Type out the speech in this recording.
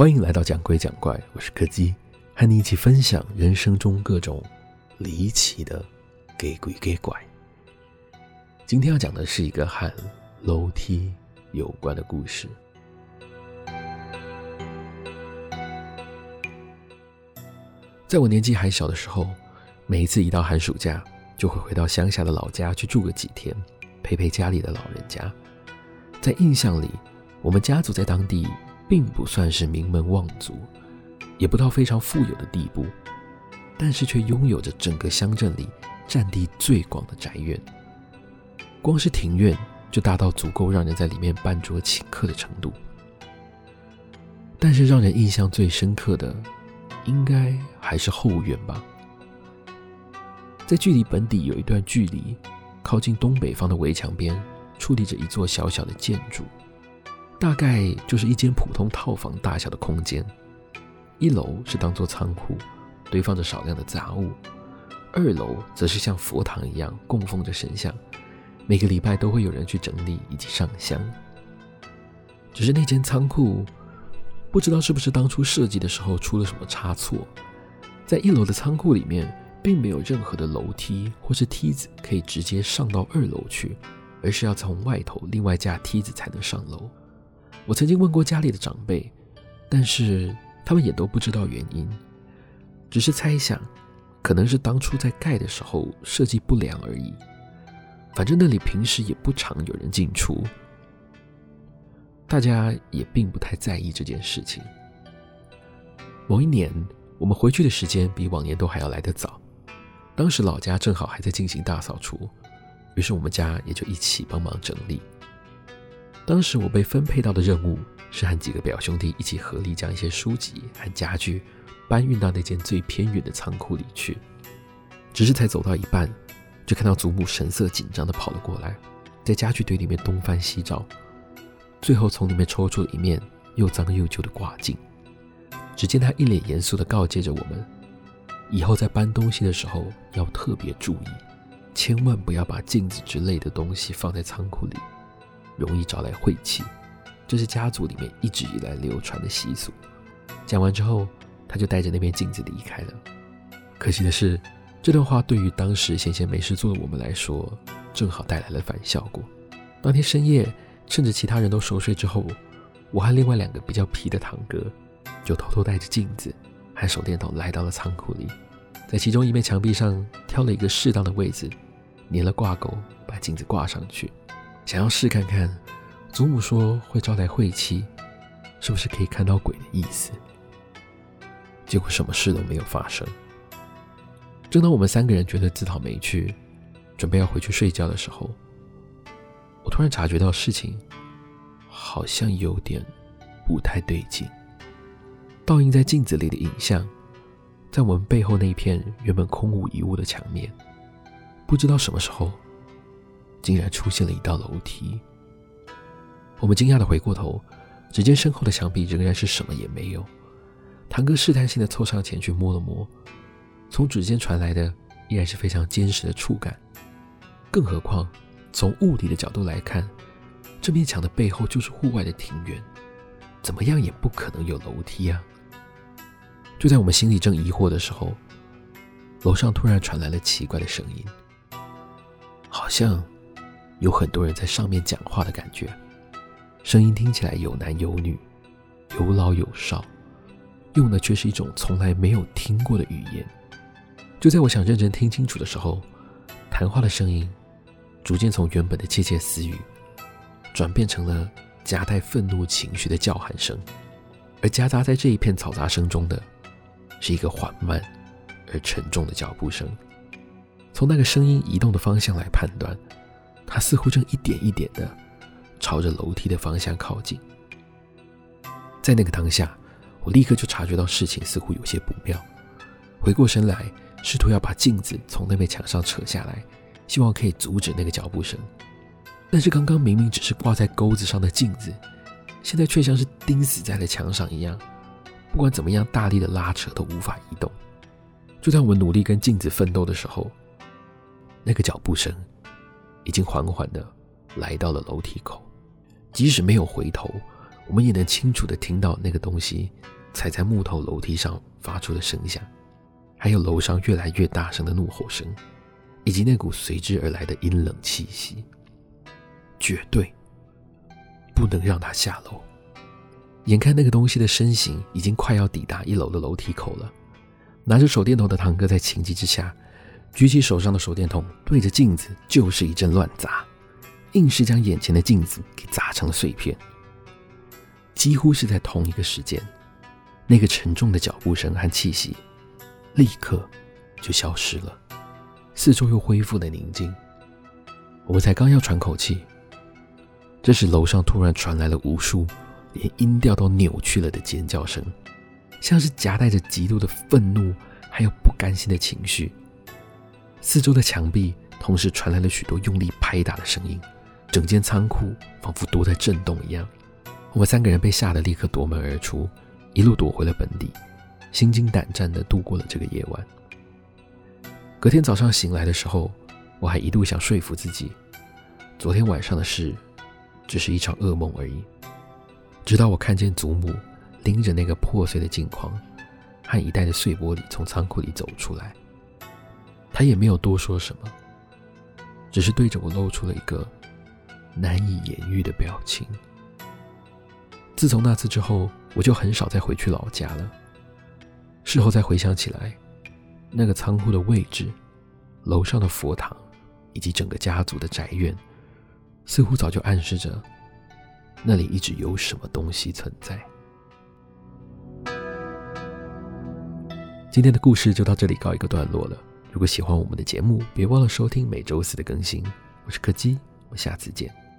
欢迎来到讲鬼讲怪，我是柯基，和你一起分享人生中各种离奇的给鬼给怪。今天要讲的是一个和楼梯有关的故事。在我年纪还小的时候，每一次一到寒暑假，就会回到乡下的老家去住个几天，陪陪家里的老人家。在印象里，我们家族在当地并不算是名门望族，也不到非常富有的地步，但是却拥有着整个乡镇里占地最广的宅院。光是庭院就大到足够让人在里面办桌请客的程度。但是让人印象最深刻的，应该还是后院吧。在距离本邸有一段距离，靠近东北方的围墙边，矗立着一座小小的建筑，大概就是一间普通套房大小的空间。一楼是当做仓库，堆放着少量的杂物；二楼则是像佛堂一样供奉着神像，每个礼拜都会有人去整理以及上香。只是那间仓库，不知道是不是当初设计的时候出了什么差错，在一楼的仓库里面，并没有任何的楼梯或是梯子可以直接上到二楼去，而是要从外头另外架梯子才能上楼。我曾经问过家里的长辈，但是他们也都不知道原因，只是猜想，可能是当初在盖的时候设计不良而已。反正那里平时也不常有人进出。大家也并不太在意这件事情。某一年，我们回去的时间比往年都还要来得早。当时老家正好还在进行大扫除，于是我们家也就一起帮忙整理。当时我被分配到的任务是和几个表兄弟一起合力将一些书籍和家具搬运到那间最偏远的仓库里去。只是才走到一半，就看到祖母神色紧张地跑了过来，在家具堆里面东翻西找。最后从里面抽出了一面又脏又旧的挂镜，只见他一脸严肃地告诫着我们：以后在搬东西的时候要特别注意，千万不要把镜子之类的东西放在仓库里，容易招来晦气。这是家族里面一直以来流传的习俗。讲完之后，他就带着那面镜子离开了。可惜的是，这段话对于当时闲闲没事做的我们来说，正好带来了反效果。当天深夜。趁着其他人都熟睡之后，我和另外两个比较皮的堂哥，就偷偷带着镜子和手电筒来到了仓库里，在其中一面墙壁上挑了一个适当的位置，粘了挂钩，把镜子挂上去，想要试看看，祖母说会招来晦气，是不是可以看到鬼的意思。结果什么事都没有发生。正当我们三个人觉得自讨没趣，准备要回去睡觉的时候，我突然察觉到事情好像有点不太对劲。倒映在镜子里的影像，在我们背后那一片原本空无一物的墙面，不知道什么时候竟然出现了一道楼梯。我们惊讶地回过头，只见身后的墙壁仍然是什么也没有。堂哥试探性地凑上前去摸了摸，从指尖传来的依然是非常坚实的触感，更何况。从物理的角度来看，这面墙的背后就是户外的庭院，怎么样也不可能有楼梯啊！就在我们心里正疑惑的时候，楼上突然传来了奇怪的声音，好像有很多人在上面讲话的感觉。声音听起来有男有女，有老有少，用的却是一种从来没有听过的语言。就在我想认真听清楚的时候，谈话的声音。逐渐从原本的窃窃私语，转变成了夹带愤怒情绪的叫喊声，而夹杂在这一片嘈杂声中的，是一个缓慢而沉重的脚步声。从那个声音移动的方向来判断，他似乎正一点一点的朝着楼梯的方向靠近。在那个当下，我立刻就察觉到事情似乎有些不妙，回过身来，试图要把镜子从那面墙上扯下来。希望可以阻止那个脚步声，但是刚刚明明只是挂在钩子上的镜子，现在却像是钉死在了墙上一样，不管怎么样大力的拉扯都无法移动。就在我们努力跟镜子奋斗的时候，那个脚步声已经缓缓的来到了楼梯口。即使没有回头，我们也能清楚地听到那个东西踩在木头楼梯上发出的声响，还有楼上越来越大声的怒吼声，以及那股随之而来的阴冷气息。绝对不能让他下楼。眼看那个东西的身形已经快要抵达一楼的楼梯口了，拿着手电筒的堂哥在情急之下，举起手上的手电筒，对着镜子就是一阵乱砸，硬是将眼前的镜子给砸成了碎片。几乎是在同一个时间，那个沉重的脚步声和气息立刻就消失了，四周又恢复了宁静。我才刚要喘口气，这时楼上突然传来了无数连音调都扭曲了的尖叫声，像是夹带着极度的愤怒还有不甘心的情绪。四周的墙壁同时传来了许多用力拍打的声音，整间仓库仿佛都在震动一样。我们三个人被吓得立刻夺门而出，一路躲回了本地，心惊胆战地度过了这个夜晚。隔天早上醒来的时候，我还一度想说服自己，昨天晚上的事只是一场噩梦而已。直到我看见祖母拎着那个破碎的镜框和一袋的碎玻璃从仓库里走出来。他也没有多说什么，只是对着我露出了一个难以言喻的表情。自从那次之后，我就很少再回去老家了。事后再回想起来，那个仓库的位置、楼上的佛堂以及整个家族的宅院，似乎早就暗示着那里一直有什么东西存在。今天的故事就到这里告一个段落了。如果喜欢我们的节目，别忘了收听每周四的更新。我是柯基，我们下次见。